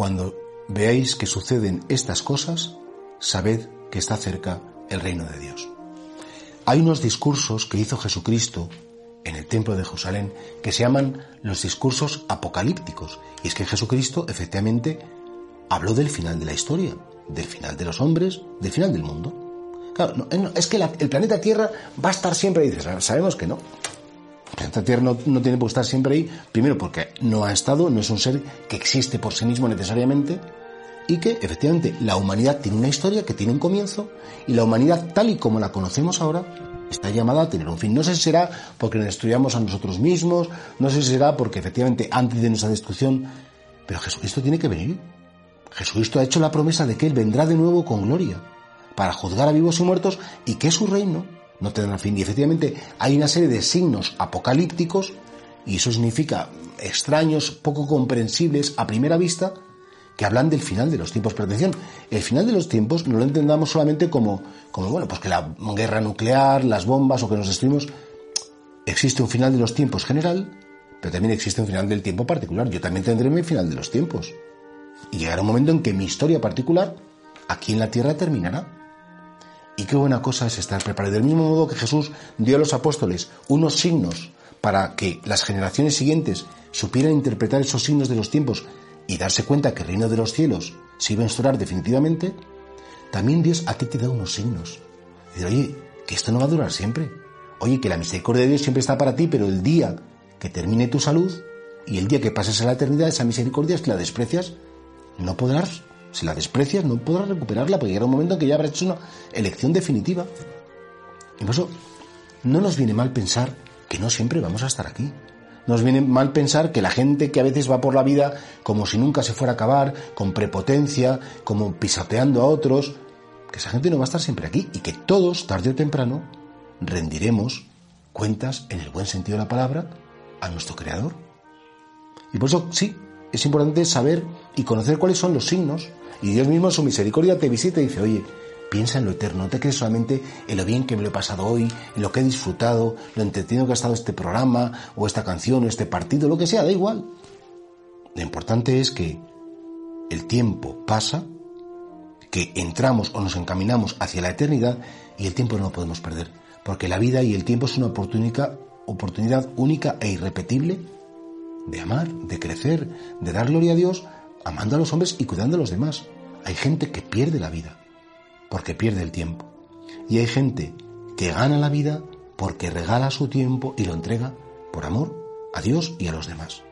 cuando veáis que suceden estas cosas, sabed que está cerca el reino de Dios. Hay unos discursos que hizo Jesucristo en el templo de Jerusalén que se llaman los discursos apocalípticos. Y es que Jesucristo efectivamente habló del final de la historia, del final de los hombres, del final del mundo. Claro, es que el planeta Tierra va a estar siempre ahí. Sabemos que no. Tierra no, no tiene por estar siempre ahí, primero porque no ha estado, no es un ser que existe por sí mismo necesariamente, y que efectivamente la humanidad tiene una historia que tiene un comienzo y la humanidad tal y como la conocemos ahora está llamada a tener un fin. No sé si será porque nos destruyamos a nosotros mismos, no sé si será porque efectivamente antes de nuestra destrucción, pero Jesucristo tiene que venir. Jesucristo ha hecho la promesa de que Él vendrá de nuevo con gloria para juzgar a vivos y muertos y que su reino no tendrá fin. Y efectivamente hay una serie de signos apocalípticos y eso significa extraños, poco comprensibles a primera vista, que hablan del final de los tiempos. Pero atención, el final de los tiempos no lo entendamos solamente como, como bueno, pues que la guerra nuclear, las bombas o que nos destruimos. Existe un final de los tiempos general, pero también existe un final del tiempo particular. Yo también tendré mi final de los tiempos. Y llegará un momento en que mi historia particular aquí en la tierra terminará. Y qué buena cosa es estar preparado. Del mismo modo que Jesús dio a los apóstoles unos signos para que las generaciones siguientes supieran interpretar esos signos de los tiempos y darse cuenta que el reino de los cielos se iba a instaurar definitivamente, también Dios aquí te da unos signos. Dice, oye, que esto no va a durar siempre. Oye, que la misericordia de Dios siempre está para ti, pero el día que termine tu salud y el día que pases a la eternidad, esa misericordia, que la desprecias, no podrás, si la desprecias, no podrás recuperarla, porque llegará un momento en que ya habrás hecho una elección definitiva. Y por eso, no nos viene mal pensar que no siempre vamos a estar aquí. Nos viene mal pensar que la gente que a veces va por la vida como si nunca se fuera a acabar, con prepotencia, como pisoteando a otros, que esa gente no va a estar siempre aquí y que todos, tarde o temprano, rendiremos cuentas, en el buen sentido de la palabra, a nuestro Creador. Y por eso, sí, es importante saber y conocer cuáles son los signos. Y Dios mismo, en su misericordia, te visita y dice, oye, Piensa en lo eterno, no te quedes solamente en lo bien que me lo he pasado hoy, en lo que he disfrutado, lo entretenido que ha estado este programa, o esta canción, o este partido, lo que sea, da igual. Lo importante es que el tiempo pasa, que entramos o nos encaminamos hacia la eternidad y el tiempo no lo podemos perder, porque la vida y el tiempo es una oportunidad, oportunidad única e irrepetible de amar, de crecer, de dar gloria a Dios, amando a los hombres y cuidando a los demás. Hay gente que pierde la vida porque pierde el tiempo. Y hay gente que gana la vida porque regala su tiempo y lo entrega por amor a Dios y a los demás.